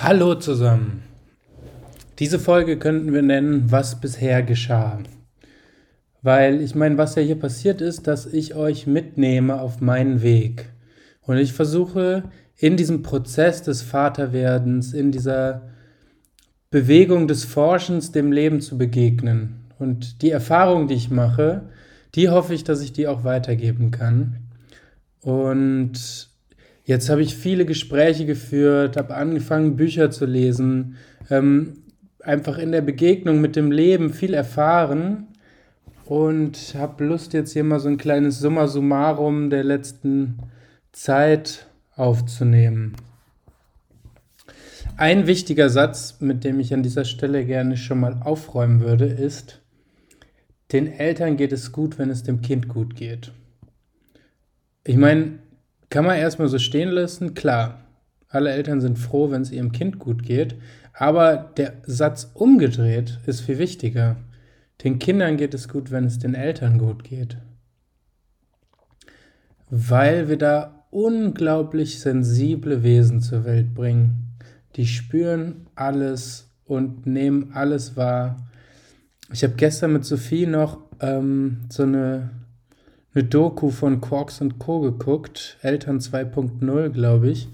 Hallo zusammen. Diese Folge könnten wir nennen, was bisher geschah. Weil ich meine, was ja hier passiert ist, dass ich euch mitnehme auf meinen Weg. Und ich versuche in diesem Prozess des Vaterwerdens, in dieser Bewegung des Forschens dem Leben zu begegnen. Und die Erfahrung, die ich mache, die hoffe ich, dass ich die auch weitergeben kann. Und Jetzt habe ich viele Gespräche geführt, habe angefangen, Bücher zu lesen, ähm, einfach in der Begegnung mit dem Leben viel erfahren und habe Lust, jetzt hier mal so ein kleines Summa summarum der letzten Zeit aufzunehmen. Ein wichtiger Satz, mit dem ich an dieser Stelle gerne schon mal aufräumen würde, ist, den Eltern geht es gut, wenn es dem Kind gut geht. Ich meine, kann man erstmal so stehen lassen, klar. Alle Eltern sind froh, wenn es ihrem Kind gut geht. Aber der Satz umgedreht ist viel wichtiger. Den Kindern geht es gut, wenn es den Eltern gut geht. Weil wir da unglaublich sensible Wesen zur Welt bringen. Die spüren alles und nehmen alles wahr. Ich habe gestern mit Sophie noch ähm, so eine eine Doku von Quarks und Co. geguckt, Eltern 2.0, glaube ich,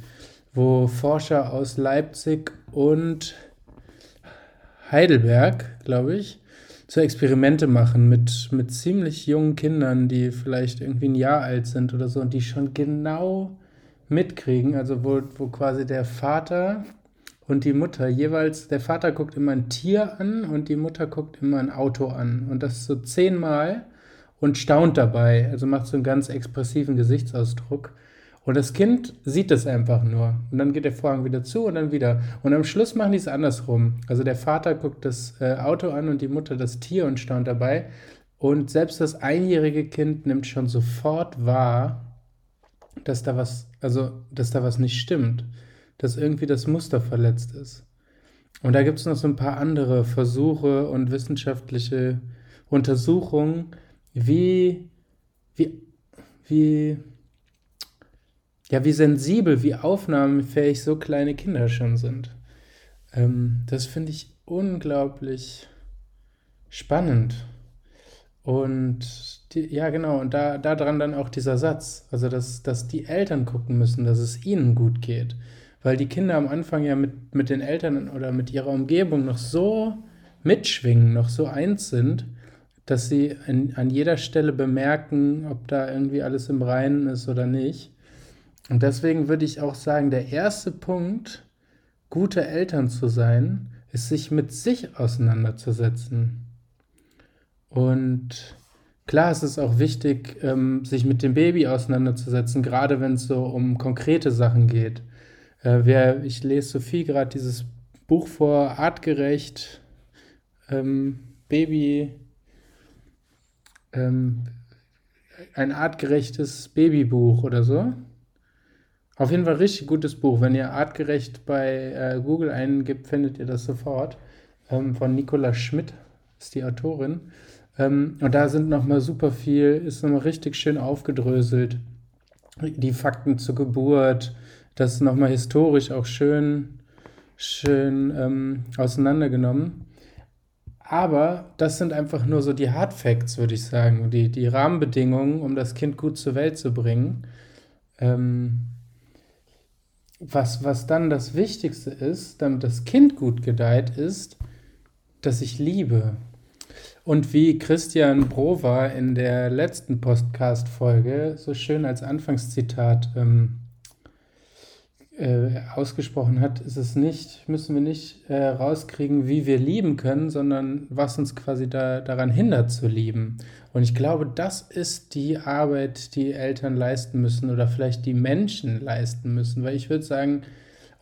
wo Forscher aus Leipzig und Heidelberg, glaube ich, so Experimente machen mit, mit ziemlich jungen Kindern, die vielleicht irgendwie ein Jahr alt sind oder so und die schon genau mitkriegen, also wo, wo quasi der Vater und die Mutter jeweils, der Vater guckt immer ein Tier an und die Mutter guckt immer ein Auto an und das so zehnmal und staunt dabei. Also macht so einen ganz expressiven Gesichtsausdruck. Und das Kind sieht das einfach nur. Und dann geht der Vorhang wieder zu und dann wieder. Und am Schluss machen die es andersrum. Also der Vater guckt das äh, Auto an und die Mutter das Tier und staunt dabei. Und selbst das einjährige Kind nimmt schon sofort wahr, dass da was, also dass da was nicht stimmt. Dass irgendwie das Muster verletzt ist. Und da gibt es noch so ein paar andere Versuche und wissenschaftliche Untersuchungen, wie, wie, wie, ja, wie sensibel, wie aufnahmefähig so kleine Kinder schon sind. Ähm, das finde ich unglaublich spannend. Und die, ja, genau, und da, dran dann auch dieser Satz, also dass, dass die Eltern gucken müssen, dass es ihnen gut geht. Weil die Kinder am Anfang ja mit, mit den Eltern oder mit ihrer Umgebung noch so mitschwingen, noch so eins sind, dass sie an, an jeder Stelle bemerken, ob da irgendwie alles im Reinen ist oder nicht. Und deswegen würde ich auch sagen, der erste Punkt, gute Eltern zu sein, ist sich mit sich auseinanderzusetzen. Und klar ist es auch wichtig, ähm, sich mit dem Baby auseinanderzusetzen, gerade wenn es so um konkrete Sachen geht. Äh, ich lese Sophie gerade dieses Buch vor, artgerecht, ähm, Baby ähm, ein artgerechtes Babybuch oder so. Auf jeden Fall richtig gutes Buch. Wenn ihr artgerecht bei äh, Google eingibt, findet ihr das sofort. Ähm, von Nicola Schmidt ist die Autorin. Ähm, und da sind nochmal super viel, ist nochmal richtig schön aufgedröselt. Die Fakten zur Geburt, das ist nochmal historisch auch schön, schön ähm, auseinandergenommen. Aber das sind einfach nur so die Hard Facts, würde ich sagen, die, die Rahmenbedingungen, um das Kind gut zur Welt zu bringen. Ähm, was, was dann das Wichtigste ist, damit das Kind gut gedeiht, ist, dass ich liebe. Und wie Christian Brover in der letzten Podcast-Folge so schön als Anfangszitat ähm, äh, ausgesprochen hat, ist es nicht, müssen wir nicht äh, rauskriegen, wie wir lieben können, sondern was uns quasi da, daran hindert zu lieben. Und ich glaube, das ist die Arbeit, die Eltern leisten müssen oder vielleicht die Menschen leisten müssen, weil ich würde sagen,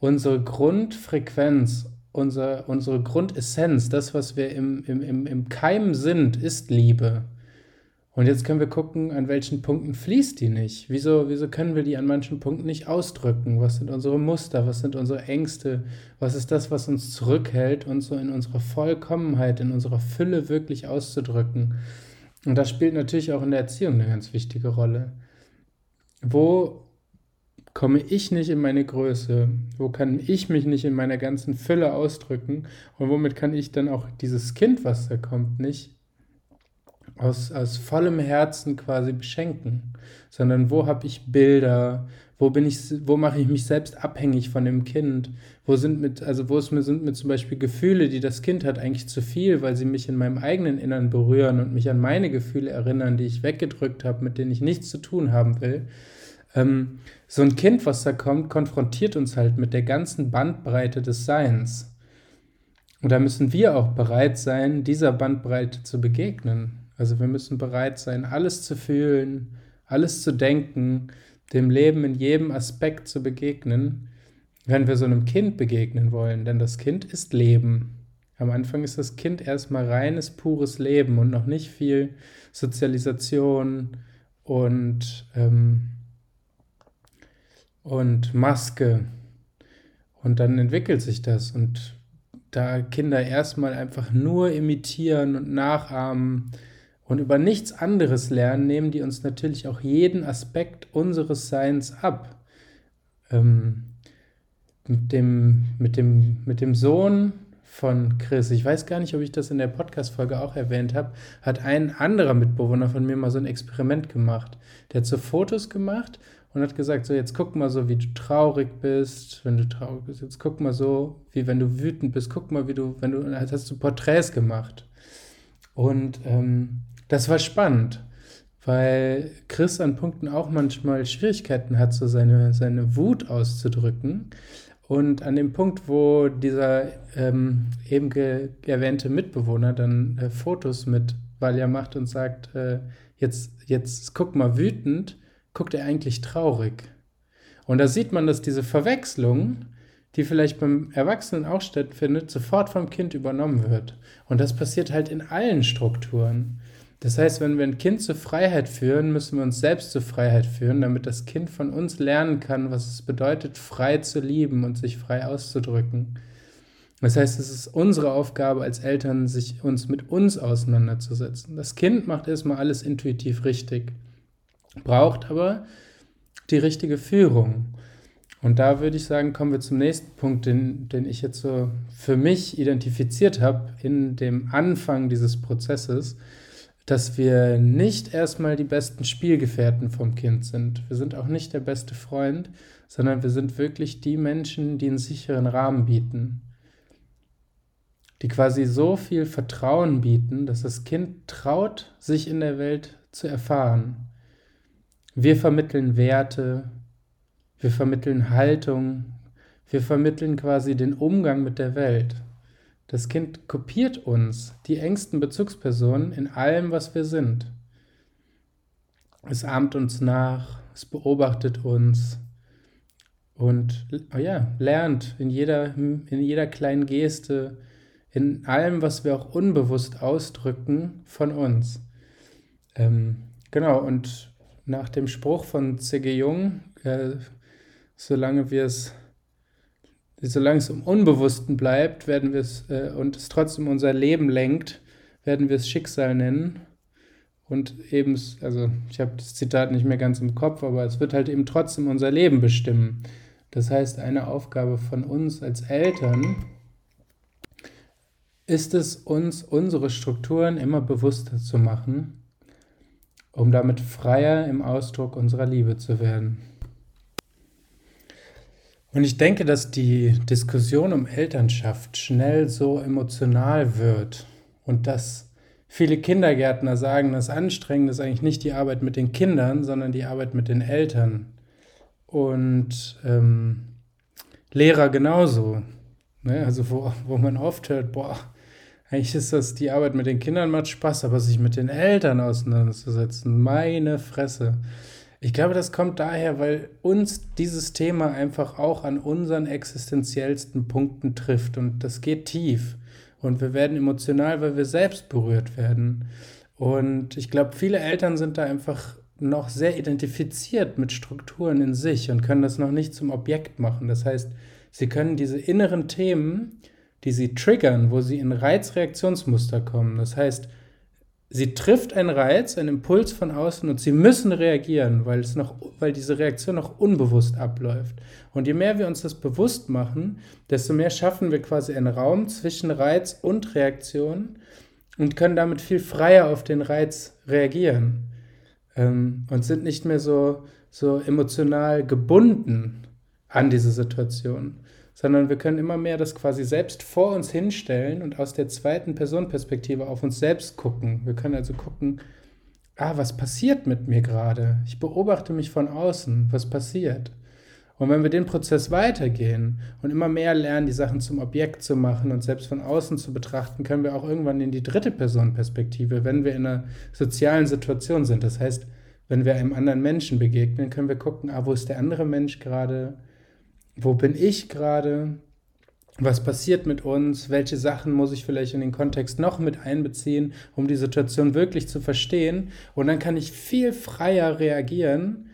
unsere Grundfrequenz, unser, unsere Grundessenz, das, was wir im, im, im, im Keim sind, ist Liebe. Und jetzt können wir gucken, an welchen Punkten fließt die nicht. Wieso, wieso können wir die an manchen Punkten nicht ausdrücken? Was sind unsere Muster? Was sind unsere Ängste? Was ist das, was uns zurückhält, uns so in unserer Vollkommenheit, in unserer Fülle wirklich auszudrücken? Und das spielt natürlich auch in der Erziehung eine ganz wichtige Rolle. Wo komme ich nicht in meine Größe? Wo kann ich mich nicht in meiner ganzen Fülle ausdrücken? Und womit kann ich dann auch dieses Kind, was da kommt, nicht aus, aus vollem Herzen quasi beschenken? Sondern wo habe ich Bilder? Wo bin ich, wo mache ich mich selbst abhängig von dem Kind? Wo sind mit, also wo ist mir, sind mir zum Beispiel Gefühle, die das Kind hat, eigentlich zu viel, weil sie mich in meinem eigenen Innern berühren und mich an meine Gefühle erinnern, die ich weggedrückt habe, mit denen ich nichts zu tun haben will. Ähm, so ein Kind, was da kommt, konfrontiert uns halt mit der ganzen Bandbreite des Seins. Und da müssen wir auch bereit sein, dieser Bandbreite zu begegnen. Also wir müssen bereit sein, alles zu fühlen, alles zu denken, dem Leben in jedem Aspekt zu begegnen, wenn wir so einem Kind begegnen wollen. Denn das Kind ist Leben. Am Anfang ist das Kind erstmal reines, pures Leben und noch nicht viel Sozialisation und, ähm, und Maske. Und dann entwickelt sich das. Und da Kinder erstmal einfach nur imitieren und nachahmen, und über nichts anderes lernen, nehmen die uns natürlich auch jeden Aspekt unseres Seins ab. Ähm, mit, dem, mit, dem, mit dem Sohn von Chris, ich weiß gar nicht, ob ich das in der Podcast-Folge auch erwähnt habe, hat ein anderer Mitbewohner von mir mal so ein Experiment gemacht. Der hat so Fotos gemacht und hat gesagt, so jetzt guck mal so, wie du traurig bist, wenn du traurig bist, jetzt guck mal so, wie wenn du wütend bist, guck mal, wie du, wenn du, hast du Porträts gemacht. Und ähm, das war spannend, weil Chris an Punkten auch manchmal Schwierigkeiten hat, so seine, seine Wut auszudrücken. Und an dem Punkt, wo dieser ähm, eben erwähnte Mitbewohner dann äh, Fotos mit Valja macht und sagt, äh, jetzt, jetzt guck mal wütend, guckt er eigentlich traurig. Und da sieht man, dass diese Verwechslung, die vielleicht beim Erwachsenen auch stattfindet, sofort vom Kind übernommen wird. Und das passiert halt in allen Strukturen. Das heißt, wenn wir ein Kind zur Freiheit führen, müssen wir uns selbst zur Freiheit führen, damit das Kind von uns lernen kann, was es bedeutet, frei zu lieben und sich frei auszudrücken. Das heißt, es ist unsere Aufgabe als Eltern, sich uns mit uns auseinanderzusetzen. Das Kind macht erstmal alles intuitiv richtig, braucht aber die richtige Führung. Und da würde ich sagen, kommen wir zum nächsten Punkt, den, den ich jetzt so für mich identifiziert habe in dem Anfang dieses Prozesses dass wir nicht erstmal die besten Spielgefährten vom Kind sind. Wir sind auch nicht der beste Freund, sondern wir sind wirklich die Menschen, die einen sicheren Rahmen bieten. Die quasi so viel Vertrauen bieten, dass das Kind traut, sich in der Welt zu erfahren. Wir vermitteln Werte, wir vermitteln Haltung, wir vermitteln quasi den Umgang mit der Welt. Das Kind kopiert uns, die engsten Bezugspersonen, in allem, was wir sind. Es ahmt uns nach, es beobachtet uns und oh ja, lernt in jeder, in jeder kleinen Geste, in allem, was wir auch unbewusst ausdrücken, von uns. Ähm, genau, und nach dem Spruch von C.G. Jung, äh, solange wir es solange es im Unbewussten bleibt, werden wir es äh, und es trotzdem unser Leben lenkt, werden wir es Schicksal nennen. Und eben, also ich habe das Zitat nicht mehr ganz im Kopf, aber es wird halt eben trotzdem unser Leben bestimmen. Das heißt, eine Aufgabe von uns als Eltern ist es, uns unsere Strukturen immer bewusster zu machen, um damit freier im Ausdruck unserer Liebe zu werden. Und ich denke, dass die Diskussion um Elternschaft schnell so emotional wird und dass viele Kindergärtner sagen, das Anstrengende ist eigentlich nicht die Arbeit mit den Kindern, sondern die Arbeit mit den Eltern. Und ähm, Lehrer genauso. Ne? Also wo, wo man oft hört, boah, eigentlich ist das die Arbeit mit den Kindern macht Spaß, aber sich mit den Eltern auseinanderzusetzen, meine Fresse. Ich glaube, das kommt daher, weil uns dieses Thema einfach auch an unseren existenziellsten Punkten trifft und das geht tief und wir werden emotional, weil wir selbst berührt werden. Und ich glaube, viele Eltern sind da einfach noch sehr identifiziert mit Strukturen in sich und können das noch nicht zum Objekt machen. Das heißt, sie können diese inneren Themen, die sie triggern, wo sie in Reizreaktionsmuster kommen, das heißt, sie trifft einen Reiz, einen Impuls von außen und sie müssen reagieren, weil, es noch, weil diese Reaktion noch unbewusst abläuft. Und je mehr wir uns das bewusst machen, desto mehr schaffen wir quasi einen Raum zwischen Reiz und Reaktion und können damit viel freier auf den Reiz reagieren ähm, und sind nicht mehr so, so emotional gebunden an diese Situation, sondern wir können immer mehr das quasi selbst vor uns hinstellen und aus der zweiten Personenperspektive auf uns selbst gucken. Wir können also gucken, ah, was passiert mit mir gerade? Ich beobachte mich von außen, was passiert? Und wenn wir den Prozess weitergehen und immer mehr lernen, die Sachen zum Objekt zu machen und selbst von außen zu betrachten, können wir auch irgendwann in die dritte Personenperspektive, wenn wir in einer sozialen Situation sind. Das heißt, wenn wir einem anderen Menschen begegnen, können wir gucken, ah, wo ist der andere Mensch gerade? Wo bin ich gerade? Was passiert mit uns? Welche Sachen muss ich vielleicht in den Kontext noch mit einbeziehen, um die Situation wirklich zu verstehen? Und dann kann ich viel freier reagieren,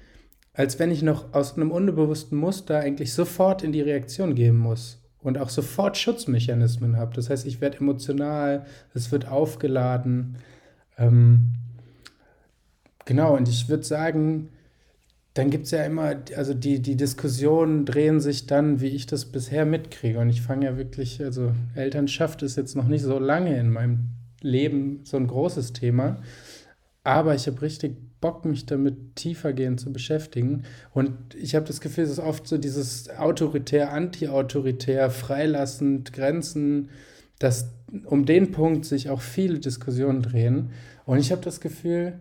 als wenn ich noch aus einem unbewussten Muster eigentlich sofort in die Reaktion gehen muss und auch sofort Schutzmechanismen habe. Das heißt, ich werde emotional, es wird aufgeladen. Ähm, genau, und ich würde sagen, dann gibt es ja immer, also die, die Diskussionen drehen sich dann, wie ich das bisher mitkriege. Und ich fange ja wirklich, also Elternschaft ist jetzt noch nicht so lange in meinem Leben so ein großes Thema. Aber ich habe richtig Bock, mich damit tiefergehend zu beschäftigen. Und ich habe das Gefühl, es ist oft so dieses autoritär, anti-autoritär, freilassend, Grenzen, dass um den Punkt sich auch viele Diskussionen drehen. Und ich habe das Gefühl,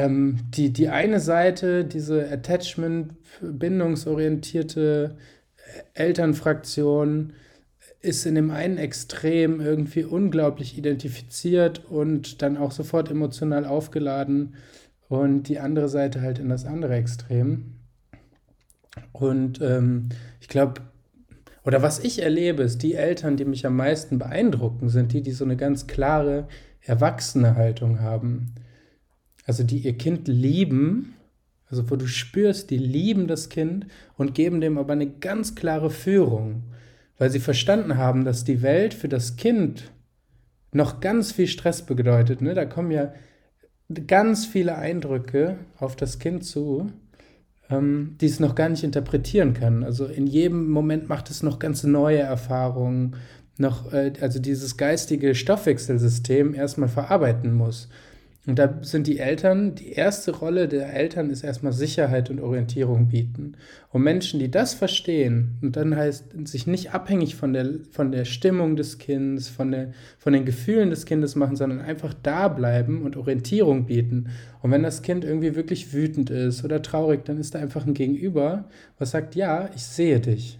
ähm, die, die eine Seite, diese Attachment, bindungsorientierte Elternfraktion, ist in dem einen Extrem irgendwie unglaublich identifiziert und dann auch sofort emotional aufgeladen und die andere Seite halt in das andere Extrem. Und ähm, ich glaube, oder was ich erlebe, ist, die Eltern, die mich am meisten beeindrucken, sind die, die so eine ganz klare, erwachsene Haltung haben. Also die ihr Kind lieben, also wo du spürst, die lieben das Kind und geben dem aber eine ganz klare Führung weil sie verstanden haben, dass die Welt für das Kind noch ganz viel Stress bedeutet. Ne? Da kommen ja ganz viele Eindrücke auf das Kind zu, ähm, die es noch gar nicht interpretieren kann. Also in jedem Moment macht es noch ganz neue Erfahrungen, noch, äh, also dieses geistige Stoffwechselsystem erstmal verarbeiten muss. Und da sind die Eltern, die erste Rolle der Eltern ist erstmal Sicherheit und Orientierung bieten. Und Menschen, die das verstehen und dann heißt, sich nicht abhängig von der, von der Stimmung des Kindes, von, der, von den Gefühlen des Kindes machen, sondern einfach da bleiben und Orientierung bieten. Und wenn das Kind irgendwie wirklich wütend ist oder traurig, dann ist da einfach ein Gegenüber, was sagt, ja, ich sehe dich.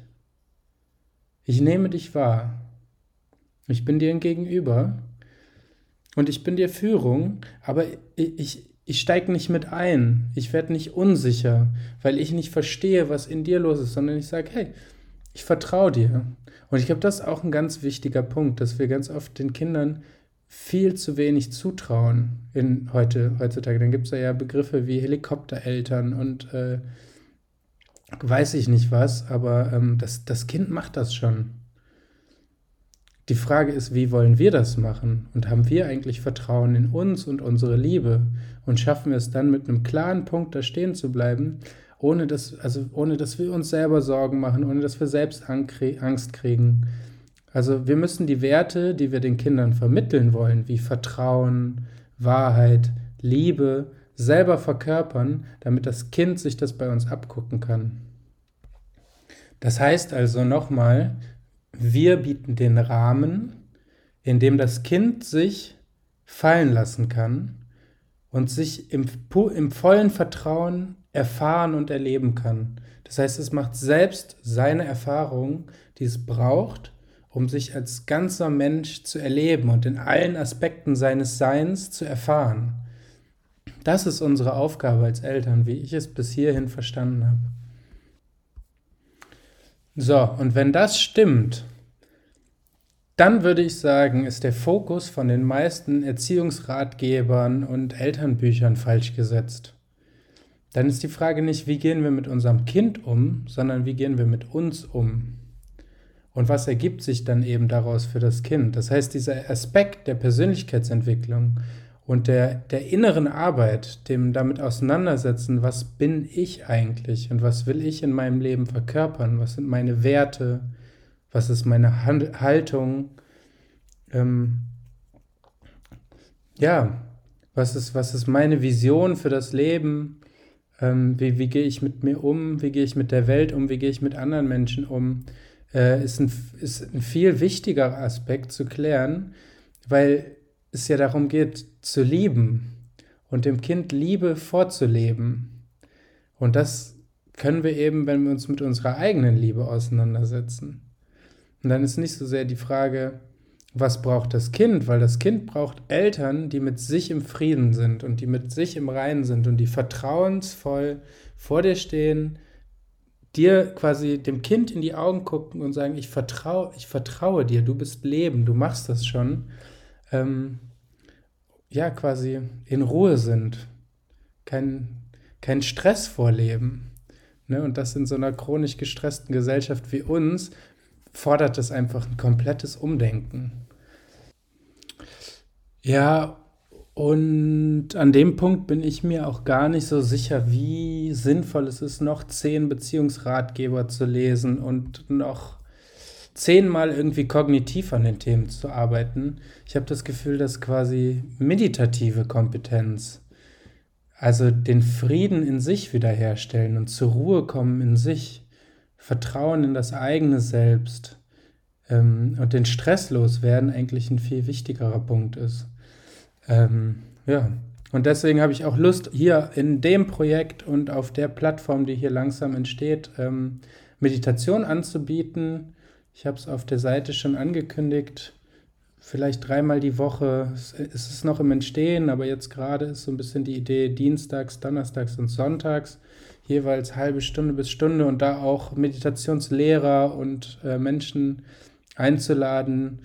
Ich nehme dich wahr. Ich bin dir ein Gegenüber und ich bin dir Führung, aber ich, ich, ich steige nicht mit ein. Ich werde nicht unsicher, weil ich nicht verstehe, was in dir los ist, sondern ich sage, hey, ich vertraue dir. Und ich glaube, das ist auch ein ganz wichtiger Punkt, dass wir ganz oft den Kindern viel zu wenig zutrauen in heute, heutzutage. Dann gibt es ja Begriffe wie Helikoptereltern und äh, weiß ich nicht was, aber ähm, das, das Kind macht das schon. Die Frage ist, wie wollen wir das machen? Und haben wir eigentlich Vertrauen in uns und unsere Liebe? Und schaffen wir es dann mit einem klaren Punkt da stehen zu bleiben, ohne dass, also ohne dass wir uns selber Sorgen machen, ohne dass wir selbst Angst kriegen? Also wir müssen die Werte, die wir den Kindern vermitteln wollen, wie Vertrauen, Wahrheit, Liebe, selber verkörpern, damit das Kind sich das bei uns abgucken kann. Das heißt also nochmal, wir bieten den Rahmen, in dem das Kind sich fallen lassen kann und sich im, im vollen Vertrauen erfahren und erleben kann. Das heißt, es macht selbst seine Erfahrungen, die es braucht, um sich als ganzer Mensch zu erleben und in allen Aspekten seines Seins zu erfahren. Das ist unsere Aufgabe als Eltern, wie ich es bis hierhin verstanden habe. So, und wenn das stimmt, dann würde ich sagen, ist der Fokus von den meisten Erziehungsratgebern und Elternbüchern falsch gesetzt. Dann ist die Frage nicht, wie gehen wir mit unserem Kind um, sondern wie gehen wir mit uns um. und was ergibt sich dann eben daraus für das Kind. Das heißt, dieser Aspekt der Persönlichkeitsentwicklung und der, der inneren Arbeit, dem damit auseinandersetzen, was bin ich eigentlich und was will ich in meinem Leben verkörpern, was sind meine Werte, was ist meine Haltung, ähm, ja, was ist, was ist meine Vision für das Leben, ähm, wie, wie gehe ich mit mir um, wie gehe ich mit der Welt um, wie gehe ich mit anderen Menschen um, äh, ist, ein, ist ein viel wichtigerer Aspekt zu klären, weil es ja darum geht, zu lieben und dem Kind Liebe vorzuleben. Und das können wir eben, wenn wir uns mit unserer eigenen Liebe auseinandersetzen. Und dann ist nicht so sehr die Frage, was braucht das Kind? Weil das Kind braucht Eltern, die mit sich im Frieden sind und die mit sich im Reinen sind und die vertrauensvoll vor dir stehen, dir quasi dem Kind in die Augen gucken und sagen, ich vertraue, ich vertraue dir, du bist Leben, du machst das schon. Ähm, ja, quasi in Ruhe sind, kein, kein Stress vorleben. Ne? Und das in so einer chronisch gestressten Gesellschaft wie uns fordert es einfach ein komplettes Umdenken. Ja, und an dem Punkt bin ich mir auch gar nicht so sicher, wie sinnvoll es ist, noch zehn Beziehungsratgeber zu lesen und noch zehnmal irgendwie kognitiv an den Themen zu arbeiten. Ich habe das Gefühl, dass quasi meditative Kompetenz, also den Frieden in sich wiederherstellen und zur Ruhe kommen in sich, Vertrauen in das eigene Selbst ähm, und den Stress loswerden eigentlich ein viel wichtigerer Punkt ist. Ähm, ja, und deswegen habe ich auch Lust, hier in dem Projekt und auf der Plattform, die hier langsam entsteht, ähm, Meditation anzubieten. Ich habe es auf der Seite schon angekündigt. Vielleicht dreimal die Woche. Es ist noch im Entstehen, aber jetzt gerade ist so ein bisschen die Idee, dienstags, donnerstags und sonntags jeweils halbe Stunde bis Stunde und da auch Meditationslehrer und äh, Menschen einzuladen,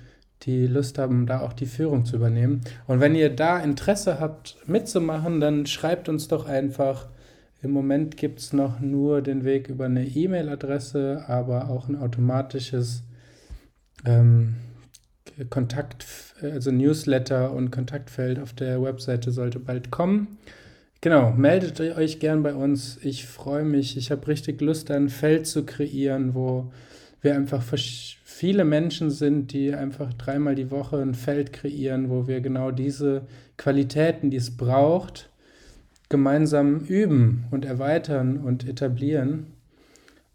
die Lust haben, da auch die Führung zu übernehmen. Und wenn ihr da Interesse habt, mitzumachen, dann schreibt uns doch einfach. Im Moment gibt es noch nur den Weg über eine E-Mail-Adresse, aber auch ein automatisches ähm, Kontakt, also Newsletter und Kontaktfeld auf der Webseite sollte bald kommen. Genau, meldet euch gern bei uns. Ich freue mich. Ich habe richtig Lust, ein Feld zu kreieren, wo wir einfach viele Menschen sind, die einfach dreimal die Woche ein Feld kreieren, wo wir genau diese Qualitäten, die es braucht, gemeinsam üben und erweitern und etablieren.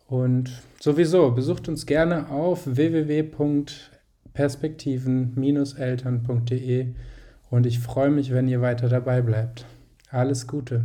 Und sowieso, besucht uns gerne auf www.perspektiven-eltern.de und ich freue mich, wenn ihr weiter dabei bleibt. Alles Gute.